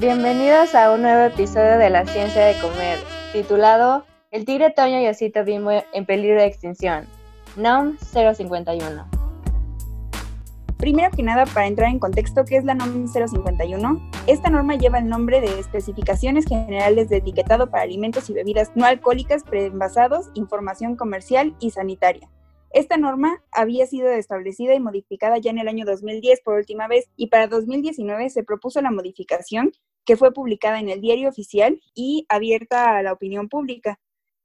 Bienvenidos a un nuevo episodio de La Ciencia de Comer, titulado El tigre toño y osito bimbo en peligro de extinción, NOM 051. Primero que nada, para entrar en contexto, ¿qué es la NOM 051? Esta norma lleva el nombre de Especificaciones Generales de Etiquetado para Alimentos y Bebidas No Alcohólicas Preenvasados, Información Comercial y Sanitaria. Esta norma había sido establecida y modificada ya en el año 2010 por última vez y para 2019 se propuso la modificación que fue publicada en el diario oficial y abierta a la opinión pública.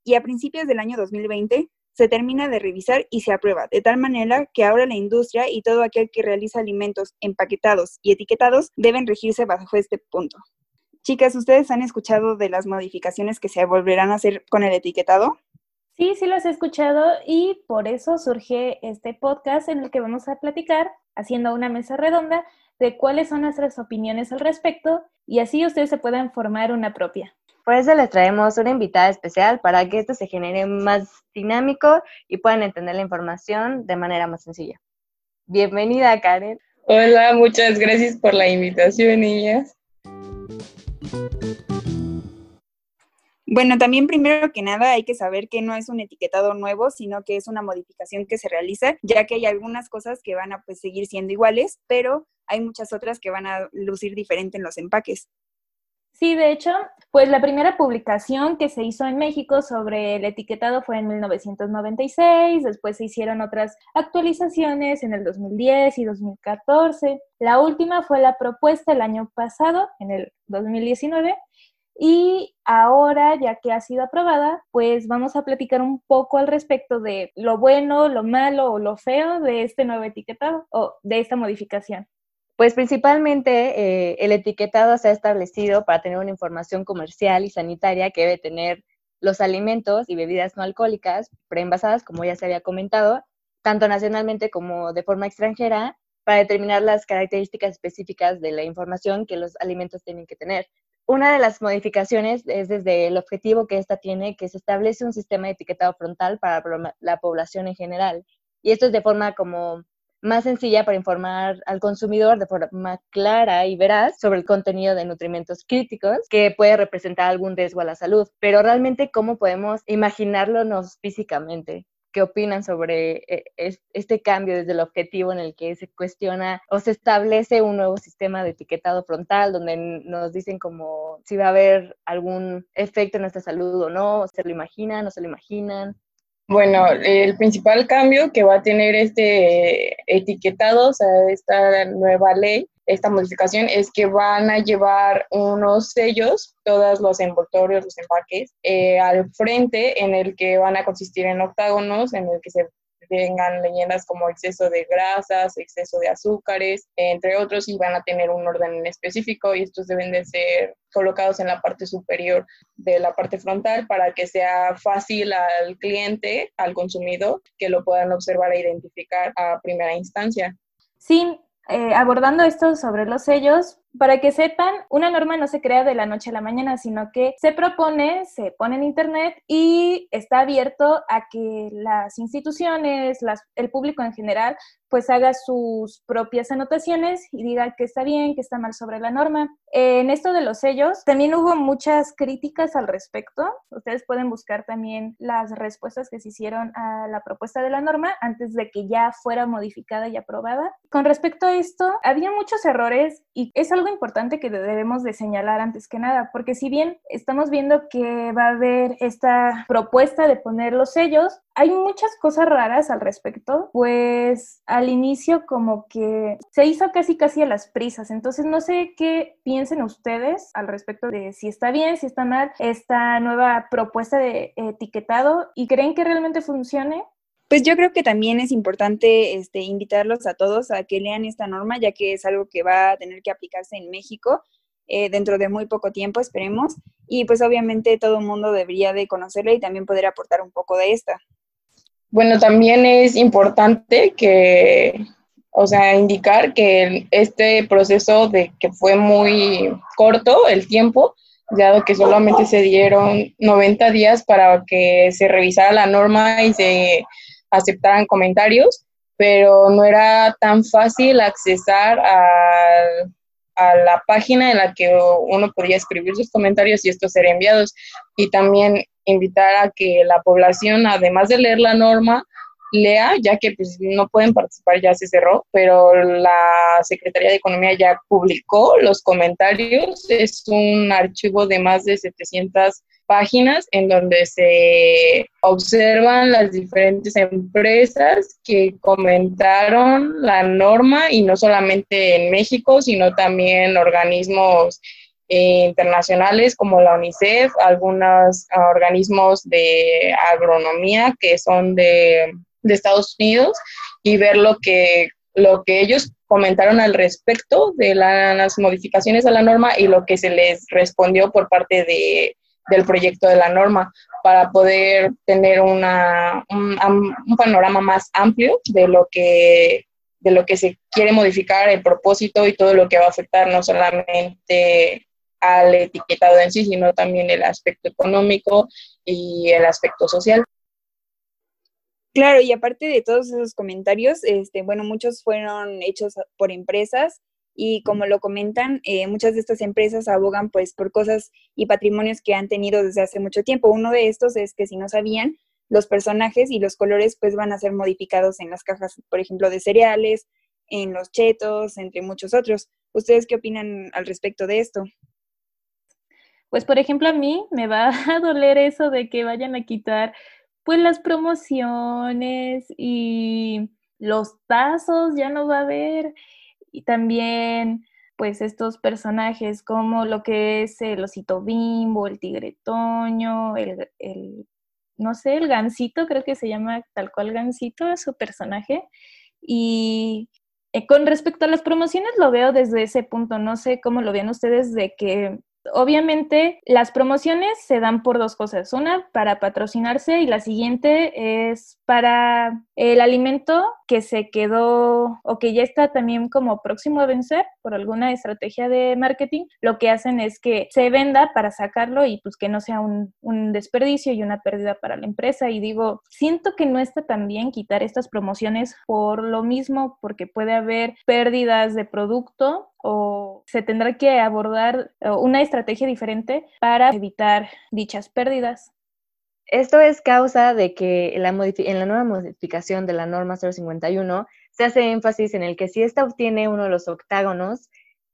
Y a principios del año 2020 se termina de revisar y se aprueba, de tal manera que ahora la industria y todo aquel que realiza alimentos empaquetados y etiquetados deben regirse bajo este punto. Chicas, ¿ustedes han escuchado de las modificaciones que se volverán a hacer con el etiquetado? Sí, sí los he escuchado y por eso surge este podcast en el que vamos a platicar, haciendo una mesa redonda, de cuáles son nuestras opiniones al respecto y así ustedes se puedan formar una propia. Por eso les traemos una invitada especial para que esto se genere más dinámico y puedan entender la información de manera más sencilla. Bienvenida, Karen. Hola, muchas gracias por la invitación, niñas. Bueno, también primero que nada hay que saber que no es un etiquetado nuevo, sino que es una modificación que se realiza, ya que hay algunas cosas que van a pues, seguir siendo iguales, pero hay muchas otras que van a lucir diferente en los empaques. Sí, de hecho, pues la primera publicación que se hizo en México sobre el etiquetado fue en 1996, después se hicieron otras actualizaciones en el 2010 y 2014. La última fue la propuesta el año pasado, en el 2019, y ahora, ya que ha sido aprobada, pues vamos a platicar un poco al respecto de lo bueno, lo malo o lo feo de este nuevo etiquetado o de esta modificación. Pues principalmente eh, el etiquetado se ha establecido para tener una información comercial y sanitaria que debe tener los alimentos y bebidas no alcohólicas preenvasadas, como ya se había comentado, tanto nacionalmente como de forma extranjera, para determinar las características específicas de la información que los alimentos tienen que tener. Una de las modificaciones es desde el objetivo que esta tiene, que se establece un sistema de etiquetado frontal para la población en general. Y esto es de forma como más sencilla para informar al consumidor de forma clara y veraz sobre el contenido de nutrimentos críticos que puede representar algún riesgo a la salud. Pero realmente, ¿cómo podemos imaginarlo físicamente? Qué opinan sobre eh, este cambio desde el objetivo en el que se cuestiona o se establece un nuevo sistema de etiquetado frontal donde nos dicen como si va a haber algún efecto en nuestra salud o no, se lo imaginan o se lo imaginan. Bueno, el principal cambio que va a tener este etiquetado, o sea, esta nueva ley, esta modificación es que van a llevar unos sellos, todos los envoltorios, los empaques, eh, al frente en el que van a consistir en octágonos, en el que se tengan leyendas como exceso de grasas, exceso de azúcares, entre otros, y van a tener un orden específico y estos deben de ser colocados en la parte superior de la parte frontal para que sea fácil al cliente, al consumidor, que lo puedan observar e identificar a primera instancia. Sí, eh, abordando esto sobre los sellos, para que sepan, una norma no se crea de la noche a la mañana, sino que se propone, se pone en Internet y está abierto a que las instituciones, el público en general, pues haga sus propias anotaciones y diga que está bien, que está mal sobre la norma. En esto de los sellos, también hubo muchas críticas al respecto. Ustedes pueden buscar también las respuestas que se hicieron a la propuesta de la norma antes de que ya fuera modificada y aprobada. Con respecto a esto, había muchos errores y es algo importante que debemos de señalar antes que nada, porque si bien estamos viendo que va a haber esta propuesta de poner los sellos, hay muchas cosas raras al respecto, pues al inicio como que se hizo casi casi a las prisas, entonces no sé qué piensen ustedes al respecto de si está bien, si está mal esta nueva propuesta de etiquetado y creen que realmente funcione. Pues yo creo que también es importante este, invitarlos a todos a que lean esta norma, ya que es algo que va a tener que aplicarse en México eh, dentro de muy poco tiempo, esperemos. Y pues obviamente todo el mundo debería de conocerla y también poder aportar un poco de esta. Bueno, también es importante que, o sea, indicar que este proceso de que fue muy corto el tiempo, dado que solamente se dieron 90 días para que se revisara la norma y se aceptaran comentarios, pero no era tan fácil accesar a la página en la que uno podría escribir sus comentarios y estos ser enviados. Y también invitar a que la población, además de leer la norma, lea, ya que pues, no pueden participar, ya se cerró, pero la Secretaría de Economía ya publicó los comentarios. Es un archivo de más de 700 páginas en donde se observan las diferentes empresas que comentaron la norma y no solamente en México, sino también organismos eh, internacionales como la UNICEF, algunos ah, organismos de agronomía que son de, de Estados Unidos y ver lo que, lo que ellos comentaron al respecto de las modificaciones a la norma y lo que se les respondió por parte de del proyecto de la norma para poder tener una, un, panorama más amplio de lo que de lo que se quiere modificar, el propósito y todo lo que va a afectar no solamente al etiquetado en sí, sino también el aspecto económico y el aspecto social. Claro, y aparte de todos esos comentarios, este, bueno, muchos fueron hechos por empresas y como lo comentan, eh, muchas de estas empresas abogan pues por cosas y patrimonios que han tenido desde hace mucho tiempo. Uno de estos es que si no sabían, los personajes y los colores pues van a ser modificados en las cajas, por ejemplo, de cereales, en los chetos, entre muchos otros. ¿Ustedes qué opinan al respecto de esto? Pues por ejemplo a mí me va a doler eso de que vayan a quitar pues las promociones y los tazos, ya no va a haber y también pues estos personajes como lo que es el osito bimbo, el tigre toño, el, no sé, el gansito, creo que se llama tal cual gansito, su personaje. Y eh, con respecto a las promociones lo veo desde ese punto, no sé cómo lo vean ustedes de que Obviamente, las promociones se dan por dos cosas. Una, para patrocinarse y la siguiente es para el alimento que se quedó o que ya está también como próximo a vencer por alguna estrategia de marketing. Lo que hacen es que se venda para sacarlo y pues que no sea un, desperdicio y una pérdida para la empresa. Y digo, siento que no está tan bien quitar estas promociones por lo mismo, porque puede haber pérdidas de producto o se tendrá que abordar una estrategia diferente para evitar dichas pérdidas. Esto es causa de que en la nueva modificación de la norma 051 se hace énfasis en el que si ésta obtiene uno de los octágonos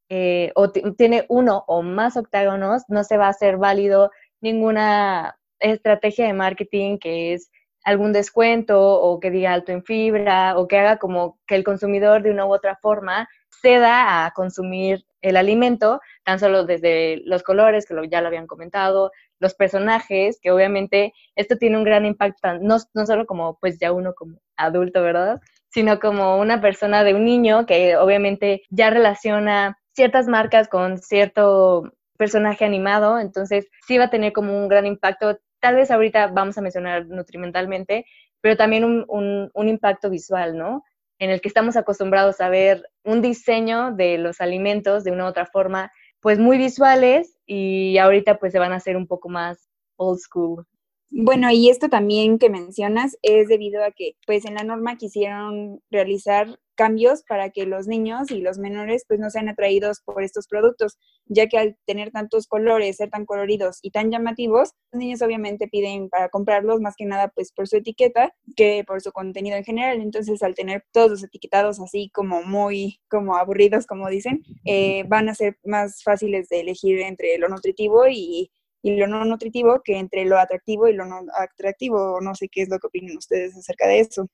eh, o tiene uno o más octágonos, no se va a hacer válido ninguna estrategia de marketing que es algún descuento o que diga alto en fibra o que haga como que el consumidor de una u otra forma ceda a consumir el alimento, tan solo desde los colores, que ya lo habían comentado, los personajes, que obviamente esto tiene un gran impacto, no, no solo como pues ya uno como adulto, ¿verdad? Sino como una persona de un niño que obviamente ya relaciona ciertas marcas con cierto personaje animado, entonces sí va a tener como un gran impacto. Tal vez ahorita vamos a mencionar nutrimentalmente, pero también un, un, un impacto visual, ¿no? en el que estamos acostumbrados a ver un diseño de los alimentos de una u otra forma, pues muy visuales y ahorita pues se van a hacer un poco más old school. Bueno, y esto también que mencionas es debido a que pues en la norma quisieron realizar cambios para que los niños y los menores pues no sean atraídos por estos productos, ya que al tener tantos colores, ser tan coloridos y tan llamativos, los niños obviamente piden para comprarlos más que nada pues por su etiqueta que por su contenido en general. Entonces al tener todos los etiquetados así como muy como aburridos como dicen, eh, van a ser más fáciles de elegir entre lo nutritivo y y lo no nutritivo que entre lo atractivo y lo no atractivo. No sé qué es lo que opinan ustedes acerca de eso.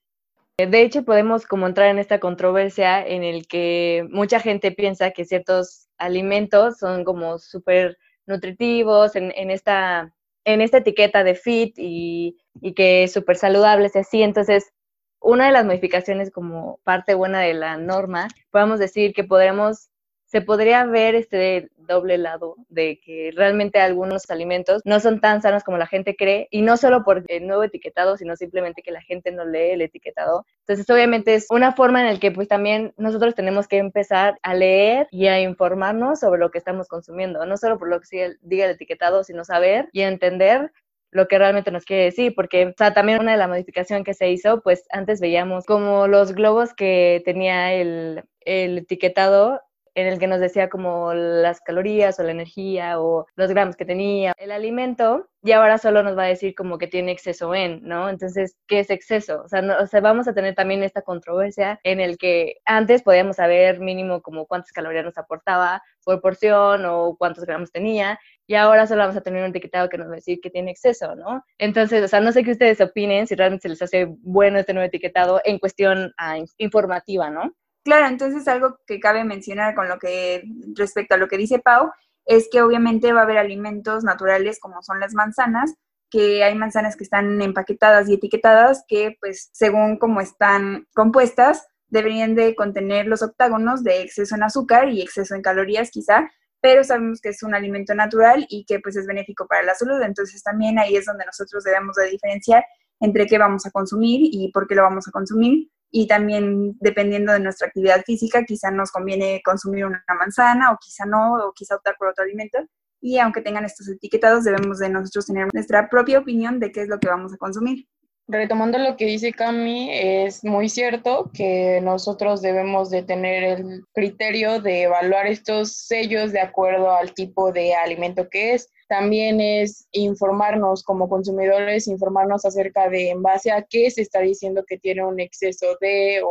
De hecho, podemos como entrar en esta controversia en el que mucha gente piensa que ciertos alimentos son como súper nutritivos en, esta, en esta etiqueta de fit y, y que súper saludables y así. Entonces, una de las modificaciones como parte buena de la norma, podemos decir que podremos se podría ver este doble lado de que realmente algunos alimentos no son tan sanos como la gente cree y no solo por el nuevo etiquetado, sino simplemente que la gente no lee el etiquetado. Entonces, obviamente es una forma en la que pues también nosotros tenemos que empezar a leer y a informarnos sobre lo que estamos consumiendo, no solo por lo que diga el etiquetado, sino saber y entender lo que realmente nos quiere decir, porque o también una de las modificaciones que se hizo, pues antes veíamos como los globos que tenía el, el etiquetado en el que nos decía como las calorías o la energía o los gramos que tenía el alimento y ahora solo nos va a decir como que tiene exceso en, ¿no? Entonces, ¿qué es exceso? O sea, vamos a tener también esta controversia en el que antes podíamos saber mínimo como cuántas calorías nos aportaba por porción o cuántos gramos tenía y ahora solo vamos a tener un etiquetado que nos va a decir que tiene exceso, ¿no? Entonces, o sea, no sé qué ustedes opinen, si realmente se les hace bueno este nuevo etiquetado en cuestión ah, informativa, ¿no? Claro, entonces algo que cabe mencionar con lo que respecto a lo que dice Pau es que obviamente va a haber alimentos naturales como son las manzanas, que hay manzanas que están empaquetadas y etiquetadas que pues según cómo están compuestas deberían de contener los octágonos de exceso en azúcar y exceso en calorías quizá, pero sabemos que es un alimento natural y que pues es benéfico para la salud, entonces también ahí es donde nosotros debemos de diferenciar entre qué vamos a consumir y por qué lo vamos a consumir y también dependiendo de nuestra actividad física, quizá nos conviene consumir una manzana o quizá no, o quizá optar por otro alimento. Y aunque tengan estos etiquetados, debemos de nosotros tener nuestra propia opinión de qué es lo que vamos a consumir. Retomando lo que dice Cami, es muy cierto que nosotros debemos de tener el criterio de evaluar estos sellos de acuerdo al tipo de alimento que es también es informarnos como consumidores, informarnos acerca de en base a qué se está diciendo que tiene un exceso de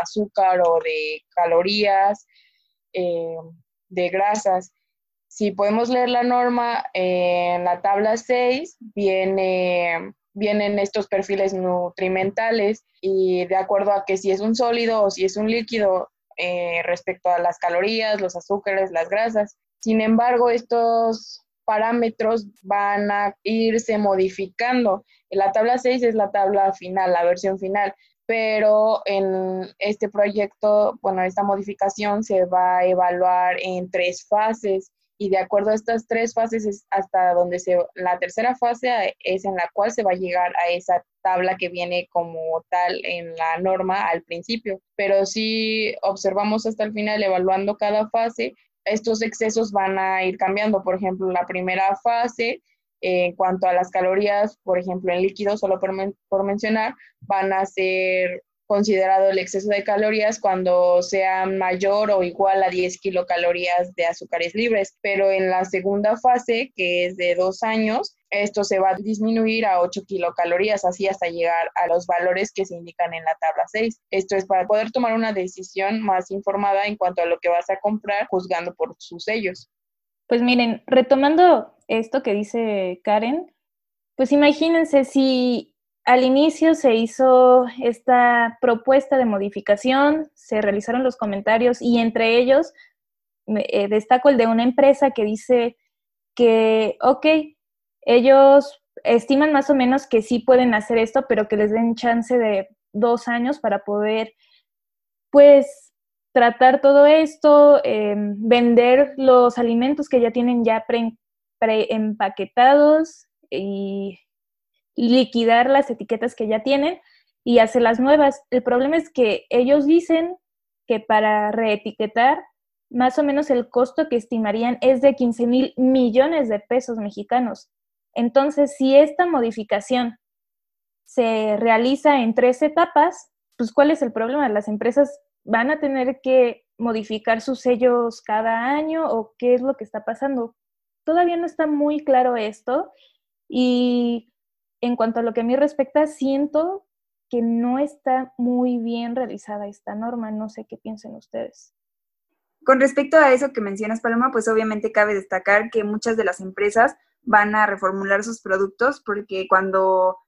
azúcar o de calorías, eh, de grasas. Si podemos leer la norma, en la tabla 6 viene, vienen estos perfiles nutrimentales y de acuerdo a que si es un sólido o si es un líquido eh, respecto a las calorías, los azúcares, las grasas. Sin embargo, estos parámetros van a irse modificando. La tabla 6 es la tabla final, la versión final, pero en este proyecto, bueno, esta modificación se va a evaluar en tres fases y de acuerdo a estas tres fases es hasta donde se, la tercera fase es en la cual se va a llegar a esa tabla que viene como tal en la norma al principio. Pero si observamos hasta el final evaluando cada fase, estos excesos van a ir cambiando. Por ejemplo, la primera fase, en cuanto a las calorías, por ejemplo, en líquidos, solo por, mencionar, van a ser considerado el exceso de calorías cuando sea mayor o igual a 10 kilocalorías de azúcares libres. Pero en la segunda fase, que es de dos años, esto se va a disminuir a 8 kilocalorías, así hasta llegar a los valores que se indican en la tabla 6. Esto es para poder tomar una decisión más informada en cuanto a lo que vas a comprar, juzgando por sus sellos. Pues miren, retomando esto que dice Karen, pues imagínense si al inicio se hizo esta propuesta de modificación, se realizaron los comentarios y entre ellos eh, destaco el de una empresa que dice que, ok, ellos estiman más o menos que sí pueden hacer esto, pero que les den chance de dos años para poder, pues, tratar todo esto, em, vender los alimentos que ya tienen ya preempaquetados y liquidar las etiquetas que ya tienen y hacer las nuevas. El problema es que ellos dicen que para reetiquetar, más o menos el costo que estimarían es de 15 mil millones de pesos mexicanos. Entonces, si esta modificación se realiza en tres etapas, pues ¿cuál es el problema? Las empresas van a tener que modificar sus sellos cada año o qué es lo que está pasando. Todavía no está muy claro esto y en cuanto a lo que a mí respecta, siento que no está muy bien realizada esta norma. No sé qué piensen ustedes. Con respecto a eso que mencionas, Paloma, pues obviamente cabe destacar que muchas de las empresas van a reformular sus productos porque cuando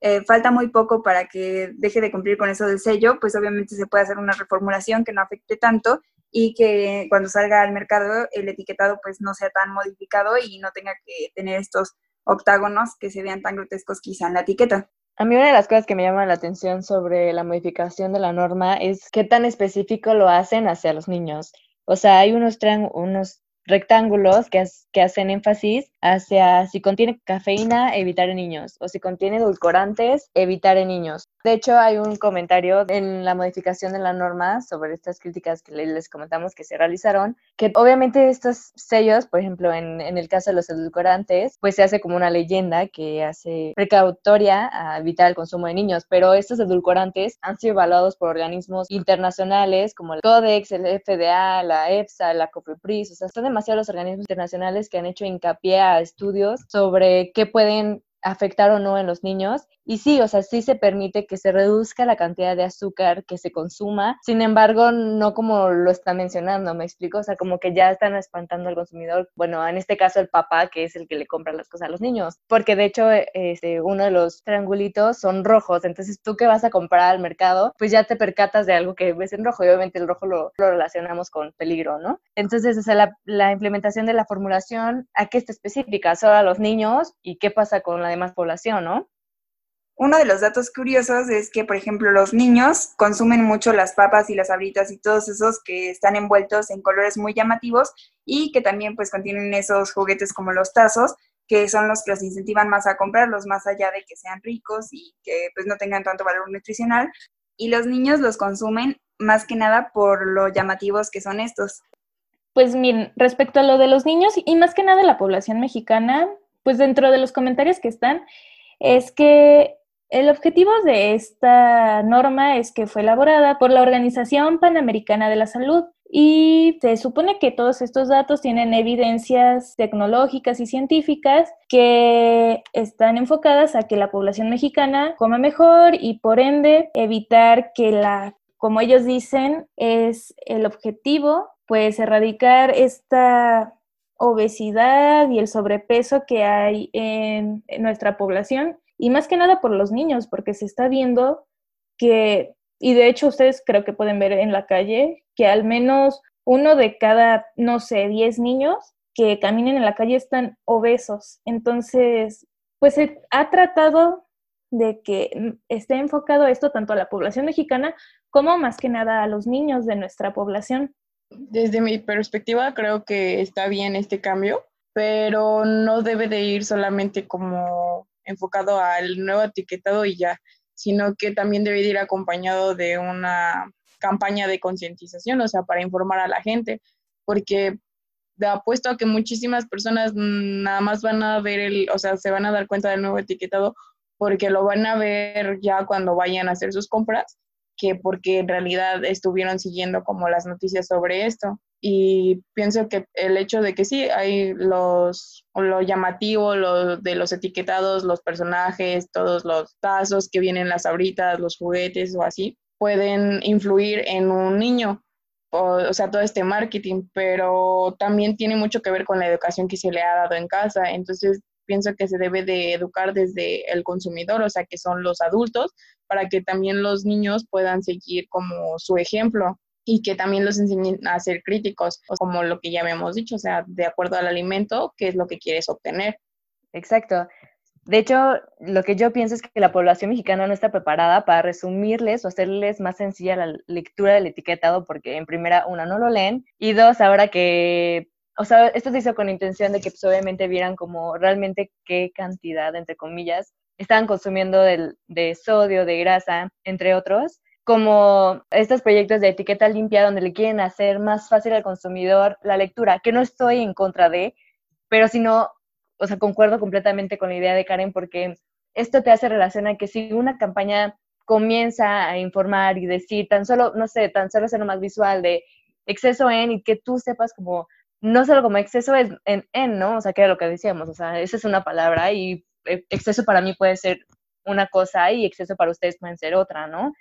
eh, falta muy poco para que deje de cumplir con eso del sello, pues obviamente se puede hacer una reformulación que no afecte tanto y que cuando salga al mercado el etiquetado pues no sea tan modificado y no tenga que tener estos octágonos que se vean tan grotescos quizá en la etiqueta. A mí una de las cosas que me llama la atención sobre la modificación de la norma es qué tan específico lo hacen hacia los niños. O sea, hay unos, unos rectángulos que, que hacen énfasis hacia si contiene cafeína, evitar en niños, o si contiene edulcorantes, evitar en niños. De hecho, hay un comentario en la modificación de la norma sobre estas críticas que les comentamos que se realizaron, que obviamente estos sellos, por ejemplo, en, en el caso de los edulcorantes, pues se hace como una leyenda que hace precautoria a evitar el consumo de niños, pero estos edulcorantes han sido evaluados por organismos internacionales como el CODEX, el FDA, la EFSA, la COFEPRIS, o sea, son demasiados los organismos internacionales que han hecho hincapié a estudios sobre qué pueden afectar o no en los niños. Y sí, o sea, sí se permite que se reduzca la cantidad de azúcar que se consuma, sin embargo, no como lo está mencionando, ¿me explico? O sea, como que ya están espantando al consumidor, bueno, en este caso el papá, que es el que le compra las cosas a los niños, porque de hecho, este, uno de los triangulitos son rojos, entonces tú que vas a comprar al mercado, pues ya te percatas de algo que ves en rojo, y obviamente el rojo lo, relacionamos con peligro, ¿no? Entonces, o sea, la, la implementación de la formulación, ¿a qué está específica? Solo a los niños y qué pasa con la demás población, ¿no? Uno de los datos curiosos es que, por ejemplo, los niños consumen mucho las papas y las abritas y todos esos que están envueltos en colores muy llamativos y que también pues contienen esos juguetes como los tazos, que son los que los incentivan más a comprarlos, más allá de que sean ricos y que pues no tengan tanto valor nutricional. Y los niños los consumen más que nada por lo llamativos que son estos. Pues miren, respecto a lo de los niños y más que nada la población mexicana, pues dentro de los comentarios que están, es que el objetivo de esta norma es que fue elaborada por la Organización Panamericana de la Salud y se supone que todos estos datos tienen evidencias tecnológicas y científicas que están enfocadas a que la población mexicana coma mejor y por ende evitar que la, como ellos dicen, es el objetivo, pues erradicar esta obesidad y el sobrepeso que hay en, nuestra población y más que nada por los niños, porque se está viendo que, y de hecho ustedes creo que pueden ver en la calle, que al menos uno de cada, no sé, 10 niños que caminen en la calle están obesos. Entonces, pues se ha tratado de que esté enfocado esto tanto a la población mexicana como más que nada a los niños de nuestra población. Desde mi perspectiva, creo que está bien este cambio, pero no debe de ir solamente como enfocado al nuevo etiquetado y ya, sino que también debe ir acompañado de una campaña de concientización, o sea, para informar a la gente, porque de apuesto a que muchísimas personas nada más van a ver el, o sea, se van a dar cuenta del nuevo etiquetado porque lo van a ver ya cuando vayan a hacer sus compras que porque en realidad estuvieron siguiendo como las noticias sobre esto. Y pienso que el hecho de que sí, hay los, lo llamativo, lo de los etiquetados, los personajes, todos los tazos que vienen las abritas, los juguetes o así, pueden influir en un niño. O, o sea, todo este marketing, pero también tiene mucho que ver con la educación que se le ha dado en casa. Entonces, pienso que se debe de educar desde el consumidor, o sea, que son los adultos, para que también los niños puedan seguir como su ejemplo y que también los enseñen a ser críticos, como lo que ya habíamos dicho, o sea, de acuerdo al alimento, qué es lo que quieres obtener. Exacto. De hecho, lo que yo pienso es que la población mexicana no está preparada para resumirles o hacerles más sencilla la lectura del etiquetado porque en primera, una, no lo leen y dos, ahora que o sea, esto se hizo con intención de que pues, obviamente vieran como realmente qué cantidad, entre comillas, estaban consumiendo de sodio, de grasa, entre otros, como estos proyectos de etiqueta limpia donde le quieren hacer más fácil al consumidor la lectura, que no estoy en contra de, pero si no, o sea, concuerdo completamente con la idea de Karen porque esto te hace relacionar que si una campaña comienza a informar y decir tan solo, no sé, tan solo ser más visual de exceso en y que tú sepas como no solo como exceso es en, en, ¿no? O sea, que era lo que decíamos, o sea, esa es una palabra y eh, exceso para mí puede ser una cosa y exceso para ustedes pueden ser otra, ¿no?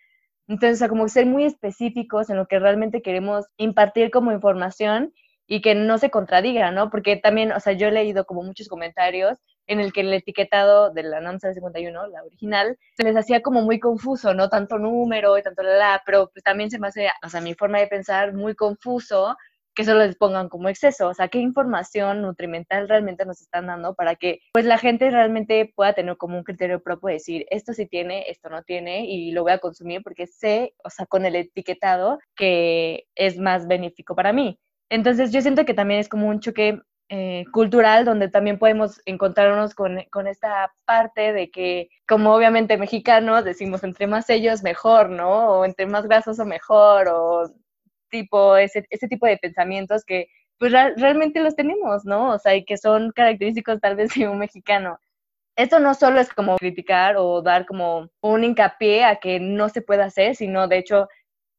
Entonces, o sea, como ser muy específicos en lo que realmente queremos impartir como información y que no se contradiga, ¿no? Porque también, o sea, yo he leído como muchos comentarios en el que el etiquetado de la NOM 51, la original, se les hacía como muy confuso, ¿no? Tanto número y tanto la, pero pues también se me hace, o sea, mi forma de pensar muy confuso que solo les pongan como exceso, o sea, qué información nutrimental realmente nos están dando para que pues la gente realmente pueda tener como un criterio propio de decir, esto sí tiene, esto no tiene y lo voy a consumir porque sé, o sea, con el etiquetado que es más benéfico para mí. Entonces yo siento que también es como un choque eh, cultural donde también podemos encontrarnos con, con, esta parte de que, como obviamente mexicanos, decimos entre más sellos mejor, ¿no? O entre más grasoso mejor, o tipo, ese, ese tipo de pensamientos que pues realmente los tenemos, ¿no? O sea, y que son característicos tal vez de un mexicano. Esto no solo es como criticar o dar como un hincapié a que no se puede hacer, sino de hecho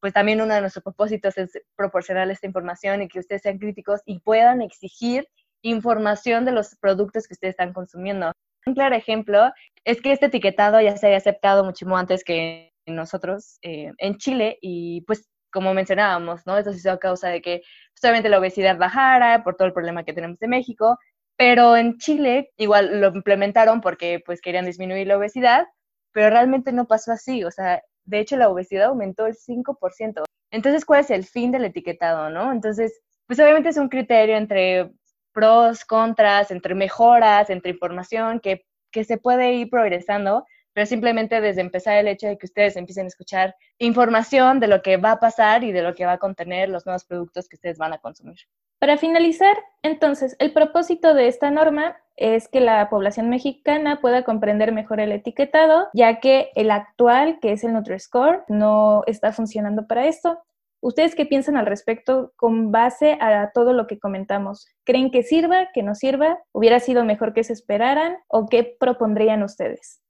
pues también uno de nuestros propósitos es proporcionar esta información y que ustedes sean críticos y puedan exigir información de los productos que ustedes están consumiendo. Un claro ejemplo es que este etiquetado ya se había aceptado muchísimo antes que nosotros eh, en Chile y pues como mencionábamos, ¿no? Esto se hizo a causa de que solamente la obesidad bajara por todo el problema que tenemos en México, pero en Chile igual lo implementaron porque pues querían disminuir la obesidad, pero realmente no pasó así, o sea, de hecho, la obesidad aumentó el 5%. Entonces, ¿cuál es el fin del etiquetado, no? Entonces, pues obviamente es un criterio entre pros, contras, entre mejoras, entre información que, que se puede ir progresando, pero simplemente desde empezar el hecho de que ustedes empiecen a escuchar información de lo que va a pasar y de lo que va a contener los nuevos productos que ustedes van a consumir. Para finalizar, entonces, el propósito de esta norma es que la población mexicana pueda comprender mejor el etiquetado, ya que el actual, que es el Nutri-Score, no está funcionando para esto. ¿Ustedes qué piensan al respecto con base a todo lo que comentamos? ¿Creen que sirva, que no sirva? ¿Hubiera sido mejor que se esperaran? ¿O qué propondrían ustedes?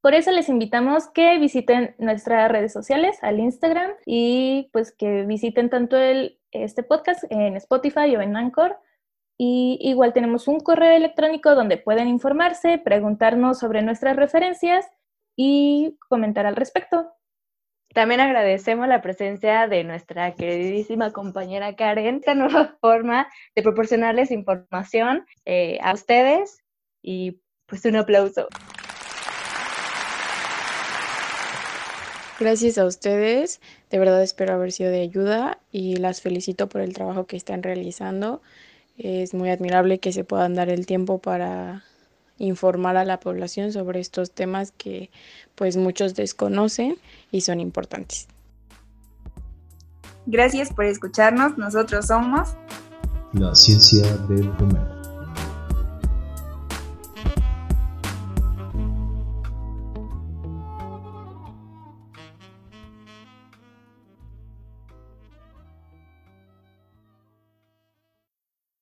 Por eso les invitamos que visiten nuestras redes sociales, al Instagram, y pues que visiten tanto el, este podcast en Spotify o en Anchor. Y igual tenemos un correo electrónico donde pueden informarse, preguntarnos sobre nuestras referencias y comentar al respecto. También agradecemos la presencia de nuestra queridísima compañera Karen, esta nueva forma de proporcionarles información eh, a ustedes y pues un aplauso. Gracias a ustedes, de verdad espero haber sido de ayuda y las felicito por el trabajo que están realizando. Es muy admirable que se puedan dar el tiempo para informar a la población sobre estos temas que pues muchos desconocen y son importantes. Gracias por escucharnos. Nosotros somos la ciencia del comer.